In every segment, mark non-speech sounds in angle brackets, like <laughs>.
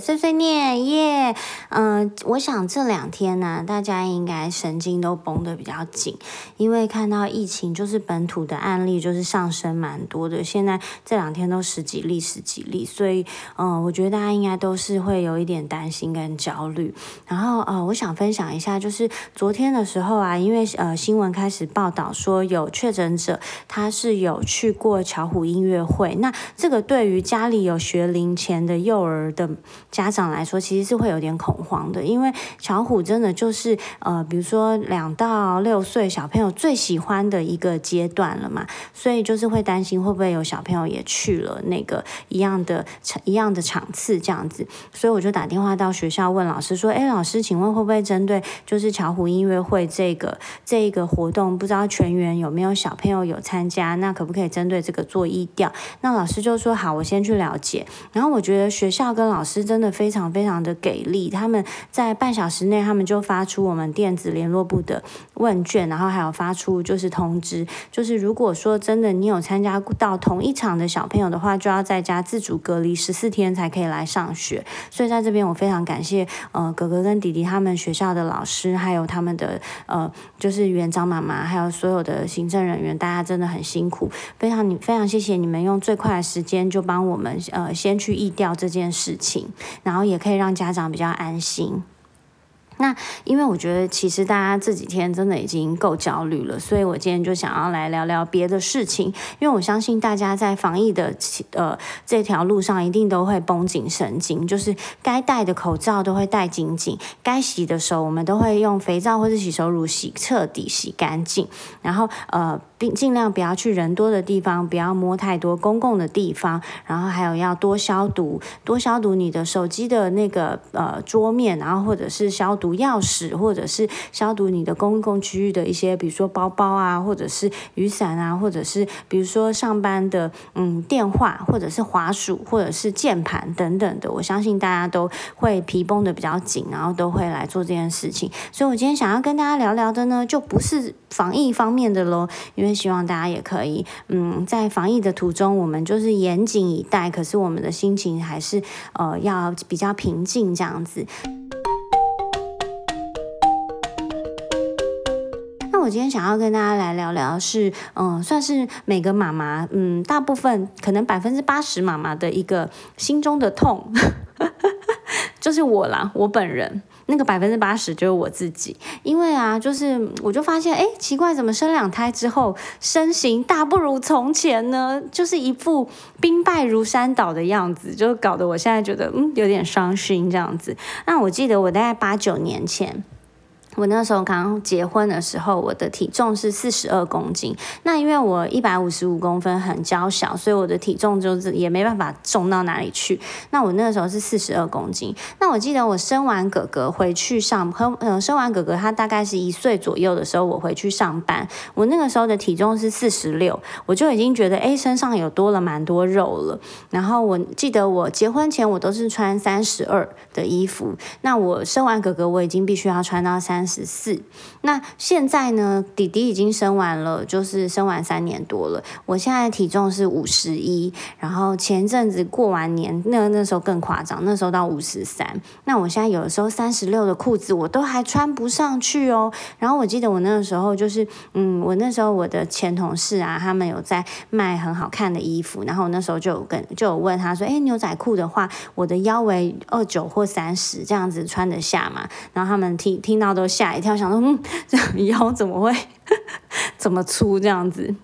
碎碎念耶。我想这两天呢，大家应该神经都绷得比较紧，因为看到疫情就是本土的案例就是上升蛮多的，现在这两天都十几例十几例，所以嗯，我觉得大家应该都是会有一点担心跟焦虑。然后呃，我想分享一下，就是昨天的时候啊，因为呃新闻开始报道说有确诊者他是有去过巧虎音乐会，那这个对于家里有学龄前的幼儿的家长来说，其实是会有点恐慌的，因为巧虎真的就是呃，比如说两到六岁小朋友最喜欢的一个阶段了嘛，所以就是会担心会不会有小朋友也去了那个一样的场一样的场次这样子，所以我就打电话到学校问老师说，哎，老师，请问会不会针对就是巧虎音乐会这个这一个活动，不知道全员有没有小朋友有参加，那可不可以针对这个做意调？那老师就说好，我先去了解。然后我觉得学校跟老师真的非常非常的给力，他们在半小时内，他们就发出我们电子联络部的问卷，然后还有发出就是通知，就是如果说真的你有参加到同一场的小朋友的话，就要在家自主隔离十四天才可以来上学。所以在这边我非常感谢呃哥哥跟弟弟他们学校的老师，还有他们的呃就是园长妈妈，还有所有的行政人员，大家真的很辛苦，非常你非常谢谢你们用最快的时间就帮我们呃先。去意调这件事情，然后也可以让家长比较安心。那因为我觉得其实大家这几天真的已经够焦虑了，所以我今天就想要来聊聊别的事情。因为我相信大家在防疫的呃这条路上一定都会绷紧神经，就是该戴的口罩都会戴紧紧，该洗的时候我们都会用肥皂或者洗手乳洗彻底洗干净，然后呃并尽量不要去人多的地方，不要摸太多公共的地方，然后还有要多消毒，多消毒你的手机的那个呃桌面，然后或者是消毒。钥匙，或者是消毒你的公共区域的一些，比如说包包啊，或者是雨伞啊，或者是比如说上班的嗯电话，或者是滑鼠，或者是键盘等等的。我相信大家都会皮绷的比较紧，然后都会来做这件事情。所以我今天想要跟大家聊聊的呢，就不是防疫方面的喽，因为希望大家也可以嗯在防疫的途中，我们就是严谨以待，可是我们的心情还是呃要比较平静这样子。那我今天想要跟大家来聊聊，是嗯，算是每个妈妈，嗯，大部分可能百分之八十妈妈的一个心中的痛，<laughs> 就是我啦，我本人那个百分之八十就是我自己，因为啊，就是我就发现，哎，奇怪，怎么生两胎之后身形大不如从前呢？就是一副兵败如山倒的样子，就搞得我现在觉得嗯有点伤心这样子。那我记得我大概八九年前。我那时候刚结婚的时候，我的体重是四十二公斤。那因为我一百五十五公分，很娇小，所以我的体重就是也没办法重到哪里去。那我那个时候是四十二公斤。那我记得我生完哥哥回去上，和嗯生完哥哥他大概是一岁左右的时候，我回去上班。我那个时候的体重是四十六，我就已经觉得哎身上有多了蛮多肉了。然后我记得我结婚前我都是穿三十二的衣服。那我生完哥哥，我已经必须要穿到三。三十四，那现在呢？弟弟已经生完了，就是生完三年多了。我现在体重是五十一，然后前阵子过完年，那那时候更夸张，那时候到五十三。那我现在有的时候三十六的裤子我都还穿不上去哦。然后我记得我那个时候就是，嗯，我那时候我的前同事啊，他们有在卖很好看的衣服，然后我那时候就有跟就有问他说，哎，牛仔裤的话，我的腰围二九或三十这样子穿得下吗？然后他们听听到都。吓一跳，想说嗯，<laughs> 这腰怎么会 <laughs> 怎么粗这样子？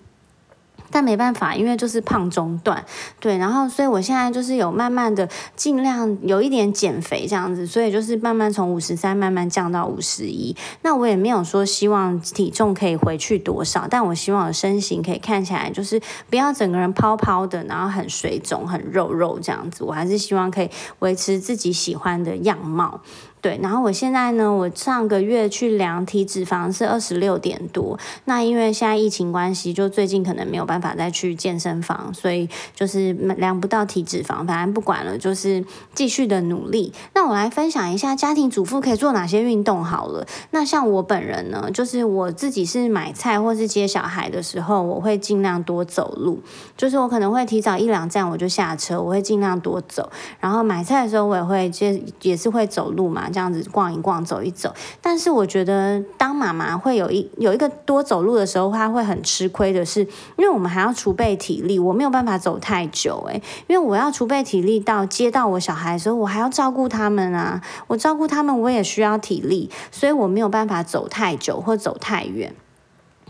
但没办法，因为就是胖中断，对，然后所以我现在就是有慢慢的尽量有一点减肥这样子，所以就是慢慢从五十三慢慢降到五十一。那我也没有说希望体重可以回去多少，但我希望身形可以看起来就是不要整个人泡泡的，然后很水肿、很肉肉这样子。我还是希望可以维持自己喜欢的样貌。对，然后我现在呢，我上个月去量体脂肪是二十六点多。那因为现在疫情关系，就最近可能没有办法再去健身房，所以就是量不到体脂肪。反正不管了，就是继续的努力。那我来分享一下家庭主妇可以做哪些运动好了。那像我本人呢，就是我自己是买菜或是接小孩的时候，我会尽量多走路。就是我可能会提早一两站我就下车，我会尽量多走。然后买菜的时候，我也会接也是会走路嘛。这样子逛一逛，走一走。但是我觉得当妈妈会有一有一个多走路的时候，她会很吃亏的是，因为我们还要储备体力，我没有办法走太久诶，因为我要储备体力到接到我小孩的时候，我还要照顾他们啊，我照顾他们我也需要体力，所以我没有办法走太久或走太远。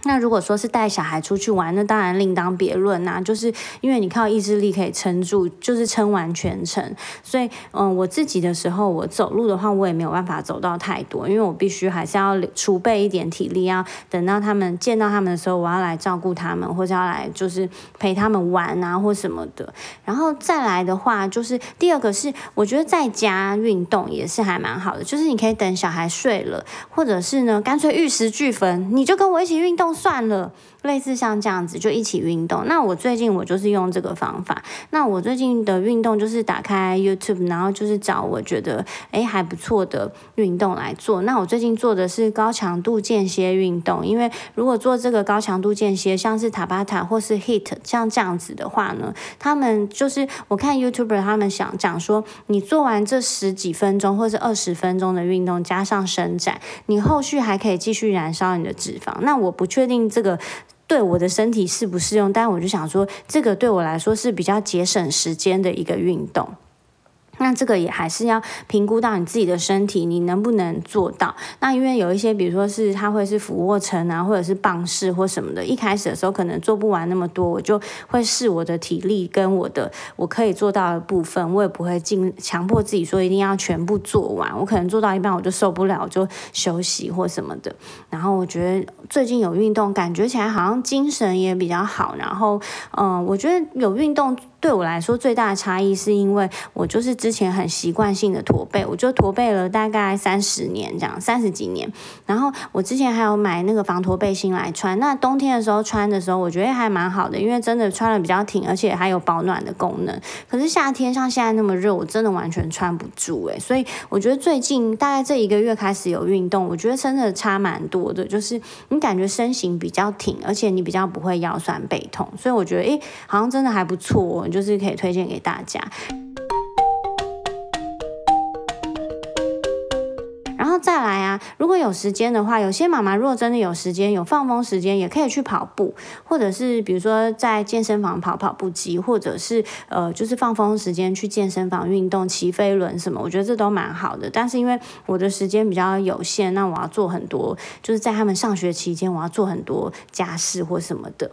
那如果说是带小孩出去玩，那当然另当别论呐。就是因为你靠意志力可以撑住，就是撑完全程。所以，嗯，我自己的时候，我走路的话，我也没有办法走到太多，因为我必须还是要储备一点体力，要等到他们见到他们的时候，我要来照顾他们，或者要来就是陪他们玩啊，或什么的。然后再来的话，就是第二个是，我觉得在家运动也是还蛮好的，就是你可以等小孩睡了，或者是呢，干脆玉石俱焚，你就跟我一起运动。算了。类似像这样子就一起运动。那我最近我就是用这个方法。那我最近的运动就是打开 YouTube，然后就是找我觉得诶还不错的运动来做。那我最近做的是高强度间歇运动，因为如果做这个高强度间歇，像是塔巴塔或是 Hit 像这样子的话呢，他们就是我看 YouTuber 他们想讲说，你做完这十几分钟或是二十分钟的运动，加上伸展，你后续还可以继续燃烧你的脂肪。那我不确定这个。对我的身体适不适用？但我就想说，这个对我来说是比较节省时间的一个运动。那这个也还是要评估到你自己的身体，你能不能做到？那因为有一些，比如说是它会是俯卧撑啊，或者是棒式或什么的，一开始的时候可能做不完那么多，我就会试我的体力跟我的我可以做到的部分，我也不会尽强迫自己说一定要全部做完。我可能做到一半我就受不了，就休息或什么的。然后我觉得最近有运动，感觉起来好像精神也比较好。然后，嗯，我觉得有运动。对我来说，最大的差异是因为我就是之前很习惯性的驼背，我就驼背了大概三十年这样，三十几年。然后我之前还有买那个防驼背心来穿，那冬天的时候穿的时候，我觉得还蛮好的，因为真的穿的比较挺，而且还有保暖的功能。可是夏天像现在那么热，我真的完全穿不住诶。所以我觉得最近大概这一个月开始有运动，我觉得真的差蛮多的，就是你感觉身形比较挺，而且你比较不会腰酸背痛，所以我觉得诶，好像真的还不错哦。就是可以推荐给大家，然后再来啊，如果有时间的话，有些妈妈如果真的有时间、有放风时间，也可以去跑步，或者是比如说在健身房跑跑步机，或者是呃，就是放风时间去健身房运动、骑飞轮什么，我觉得这都蛮好的。但是因为我的时间比较有限，那我要做很多，就是在他们上学期间，我要做很多家事或什么的。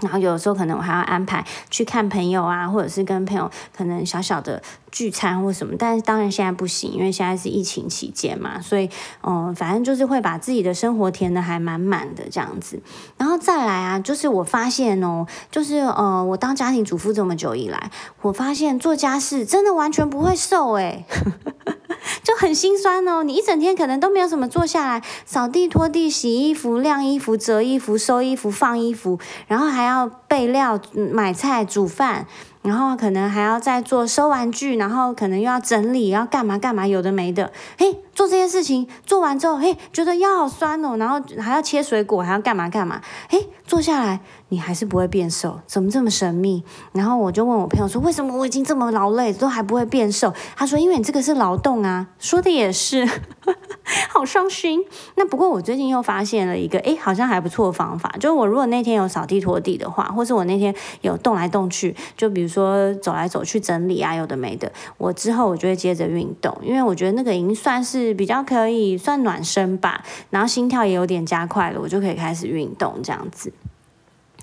然后有时候可能我还要安排去看朋友啊，或者是跟朋友可能小小的聚餐或什么，但是当然现在不行，因为现在是疫情期间嘛，所以嗯，反正就是会把自己的生活填的还满满的这样子。然后再来啊，就是我发现哦，就是呃，我当家庭主妇这么久以来，我发现做家事真的完全不会瘦诶。<laughs> <laughs> 就很心酸哦，你一整天可能都没有什么坐下来扫地、拖地、洗衣服、晾衣服、折衣服、收衣服、放衣服，然后还要备料、买菜、煮饭。然后可能还要再做收玩具，然后可能又要整理，要干嘛干嘛，有的没的。嘿，做这些事情做完之后，嘿，觉得腰好酸哦，然后还要切水果，还要干嘛干嘛。嘿，坐下来你还是不会变瘦，怎么这么神秘？然后我就问我朋友说，为什么我已经这么劳累都还不会变瘦？他说，因为你这个是劳动啊。说的也是，<laughs> 好伤心。那不过我最近又发现了一个，哎，好像还不错的方法，就是我如果那天有扫地拖地的话，或是我那天有动来动去，就比如。说走来走去整理啊，有的没的。我之后我就会接着运动，因为我觉得那个已经算是比较可以算暖身吧，然后心跳也有点加快了，我就可以开始运动这样子。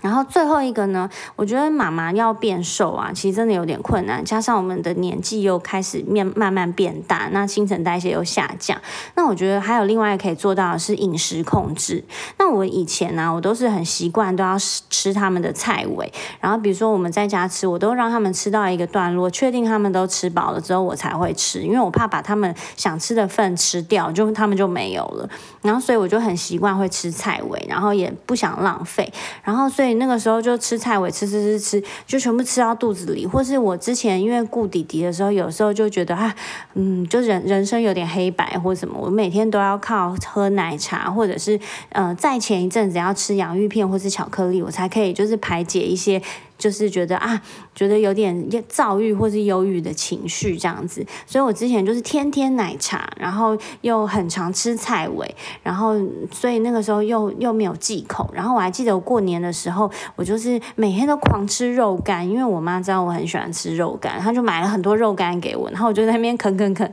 然后最后一个呢，我觉得妈妈要变瘦啊，其实真的有点困难。加上我们的年纪又开始面慢慢变大，那新陈代谢又下降。那我觉得还有另外可以做到的是饮食控制。那我以前呢，我都是很习惯都要吃他们的菜尾，然后比如说我们在家吃，我都让他们吃到一个段落，确定他们都吃饱了之后，我才会吃，因为我怕把他们想吃的份吃掉，就他们就没有了。然后所以我就很习惯会吃菜尾，然后也不想浪费，然后所以那个时候就吃菜我，吃吃吃吃，就全部吃到肚子里。或是我之前因为顾弟弟的时候，有时候就觉得啊，嗯，就人人生有点黑白或什么，我每天都要靠喝奶茶，或者是呃，在前一阵子要吃洋芋片或是巧克力，我才可以就是排解一些。就是觉得啊，觉得有点躁郁或是忧郁的情绪这样子，所以我之前就是天天奶茶，然后又很常吃菜尾，然后所以那个时候又又没有忌口，然后我还记得我过年的时候，我就是每天都狂吃肉干，因为我妈知道我很喜欢吃肉干，她就买了很多肉干给我，然后我就在那边啃啃啃。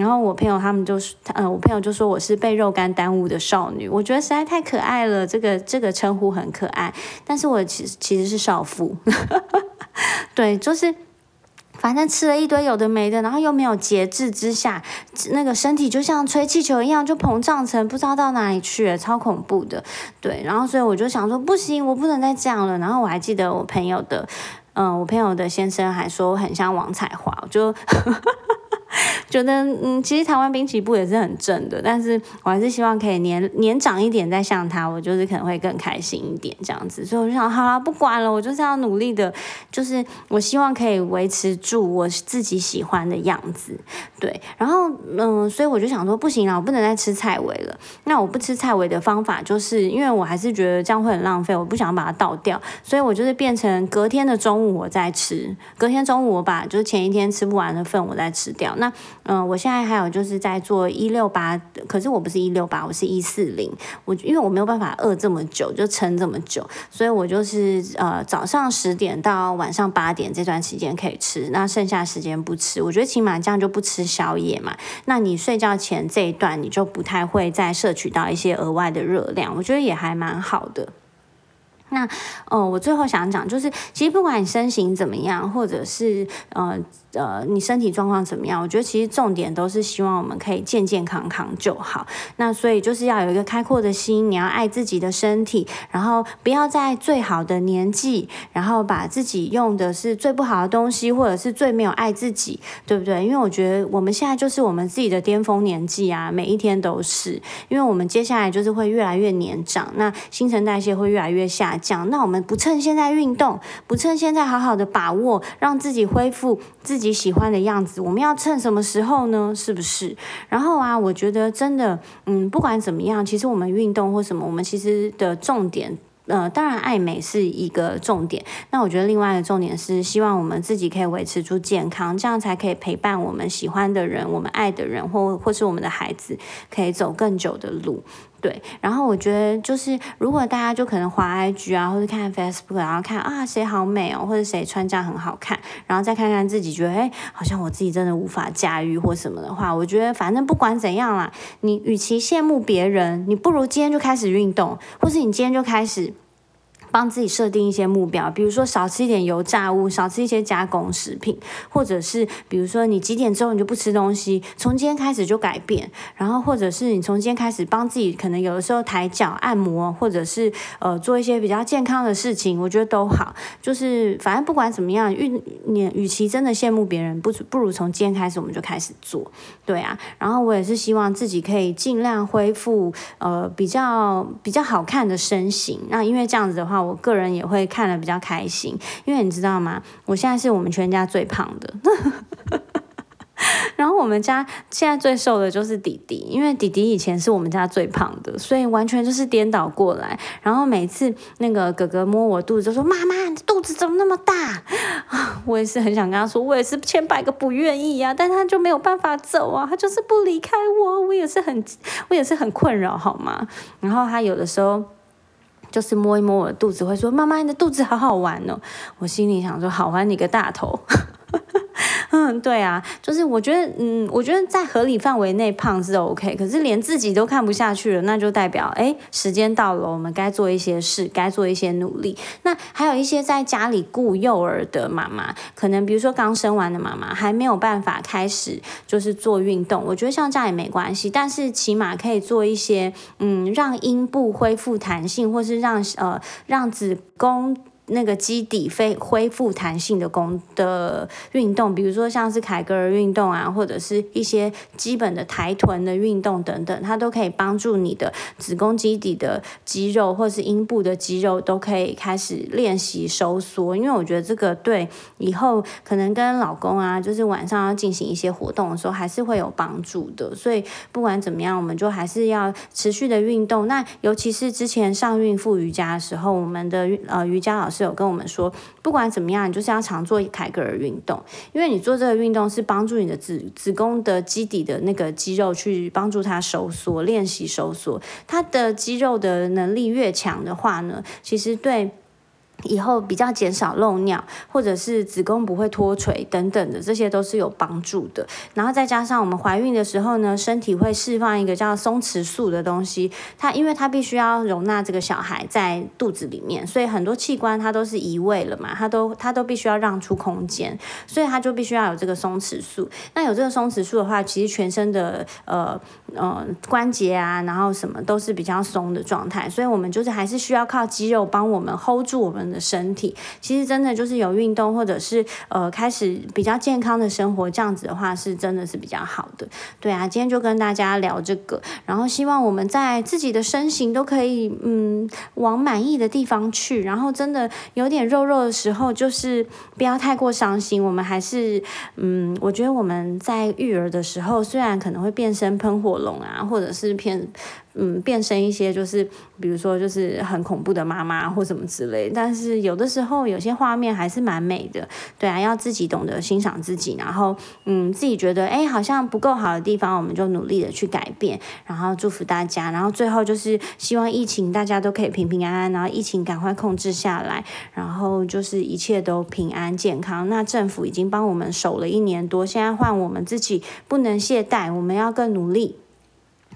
然后我朋友他们就是，呃，我朋友就说我是被肉干耽误的少女，我觉得实在太可爱了，这个这个称呼很可爱。但是我其实其实是少妇，<laughs> 对，就是反正吃了一堆有的没的，然后又没有节制之下，那个身体就像吹气球一样，就膨胀成不知道到哪里去，超恐怖的。对，然后所以我就想说，不行，我不能再这样了。然后我还记得我朋友的，嗯，我朋友的先生还说我很像王彩华，我就。<laughs> 觉得嗯，其实台湾滨崎步也是很正的，但是我还是希望可以年年长一点再像他，我就是可能会更开心一点这样子。所以我就想，好了，不管了，我就是要努力的，就是我希望可以维持住我自己喜欢的样子。对，然后嗯，所以我就想说，不行了，我不能再吃菜尾了。那我不吃菜尾的方法，就是因为我还是觉得这样会很浪费，我不想把它倒掉，所以我就是变成隔天的中午我再吃，隔天中午我把就是前一天吃不完的份我再吃掉。那嗯，我现在还有就是在做一六八，可是我不是一六八，我是一四零。我因为我没有办法饿这么久，就撑这么久，所以我就是呃早上十点到晚上八点这段时间可以吃，那剩下时间不吃。我觉得起码这样就不吃宵夜嘛。那你睡觉前这一段，你就不太会再摄取到一些额外的热量，我觉得也还蛮好的。那呃，我最后想讲就是，其实不管你身形怎么样，或者是呃。呃，你身体状况怎么样？我觉得其实重点都是希望我们可以健健康康就好。那所以就是要有一个开阔的心，你要爱自己的身体，然后不要在最好的年纪，然后把自己用的是最不好的东西，或者是最没有爱自己，对不对？因为我觉得我们现在就是我们自己的巅峰年纪啊，每一天都是。因为我们接下来就是会越来越年长，那新陈代谢会越来越下降。那我们不趁现在运动，不趁现在好好的把握，让自己恢复自。自己喜欢的样子，我们要趁什么时候呢？是不是？然后啊，我觉得真的，嗯，不管怎么样，其实我们运动或什么，我们其实的重点，呃，当然爱美是一个重点。那我觉得另外一个重点是，希望我们自己可以维持住健康，这样才可以陪伴我们喜欢的人、我们爱的人，或或是我们的孩子，可以走更久的路。对，然后我觉得就是，如果大家就可能滑 IG 啊，或者看 Facebook，然后看啊谁好美哦，或者谁穿这样很好看，然后再看看自己觉得哎，好像我自己真的无法驾驭或什么的话，我觉得反正不管怎样啦，你与其羡慕别人，你不如今天就开始运动，或是你今天就开始。帮自己设定一些目标，比如说少吃一点油炸物，少吃一些加工食品，或者是比如说你几点之后你就不吃东西，从今天开始就改变，然后或者是你从今天开始帮自己，可能有的时候抬脚按摩，或者是呃做一些比较健康的事情，我觉得都好。就是反正不管怎么样，与你与其真的羡慕别人，不不如从今天开始我们就开始做，对啊。然后我也是希望自己可以尽量恢复呃比较比较好看的身形，那因为这样子的话。我个人也会看的比较开心，因为你知道吗？我现在是我们全家最胖的，<laughs> 然后我们家现在最瘦的就是弟弟，因为弟弟以前是我们家最胖的，所以完全就是颠倒过来。然后每次那个哥哥摸我肚子，就说：“妈妈，你肚子怎么那么大？”，<laughs> 我也是很想跟他说，我也是千百个不愿意呀，但他就没有办法走啊，他就是不离开我，我也是很，我也是很困扰，好吗？然后他有的时候。就是摸一摸我的肚子，会说：“妈妈，你的肚子好好玩哦。”我心里想说：“好玩你个大头！” <laughs> <laughs> 嗯，对啊，就是我觉得，嗯，我觉得在合理范围内胖是 OK，可是连自己都看不下去了，那就代表，哎，时间到了，我们该做一些事，该做一些努力。那还有一些在家里顾幼儿的妈妈，可能比如说刚生完的妈妈，还没有办法开始就是做运动，我觉得像这样也没关系，但是起码可以做一些，嗯，让阴部恢复弹性，或是让呃让子宫。那个基底非恢复弹性的功的运动，比如说像是凯格尔运动啊，或者是一些基本的抬臀的运动等等，它都可以帮助你的子宫基底的肌肉或是阴部的肌肉都可以开始练习收缩。因为我觉得这个对以后可能跟老公啊，就是晚上要进行一些活动的时候，还是会有帮助的。所以不管怎么样，我们就还是要持续的运动。那尤其是之前上孕妇瑜伽的时候，我们的呃瑜伽老师。有跟我们说，不管怎么样，你就是要常做凯格尔运动，因为你做这个运动是帮助你的子子宫的基底的那个肌肉去帮助它收缩，练习收缩。它的肌肉的能力越强的话呢，其实对。以后比较减少漏尿，或者是子宫不会脱垂等等的，这些都是有帮助的。然后再加上我们怀孕的时候呢，身体会释放一个叫松弛素的东西，它因为它必须要容纳这个小孩在肚子里面，所以很多器官它都是移位了嘛，它都它都必须要让出空间，所以它就必须要有这个松弛素。那有这个松弛素的话，其实全身的呃呃关节啊，然后什么都是比较松的状态，所以我们就是还是需要靠肌肉帮我们 hold 住我们。的身体其实真的就是有运动，或者是呃开始比较健康的生活，这样子的话是真的是比较好的。对啊，今天就跟大家聊这个，然后希望我们在自己的身形都可以嗯往满意的地方去，然后真的有点肉肉的时候，就是不要太过伤心。我们还是嗯，我觉得我们在育儿的时候，虽然可能会变身喷火龙啊，或者是变。嗯，变身一些就是，比如说就是很恐怖的妈妈或什么之类，但是有的时候有些画面还是蛮美的，对啊，要自己懂得欣赏自己，然后嗯，自己觉得哎好像不够好的地方，我们就努力的去改变，然后祝福大家，然后最后就是希望疫情大家都可以平平安安，然后疫情赶快控制下来，然后就是一切都平安健康。那政府已经帮我们守了一年多，现在换我们自己不能懈怠，我们要更努力。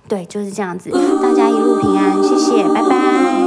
对，就是这样子。大家一路平安，谢谢，拜拜。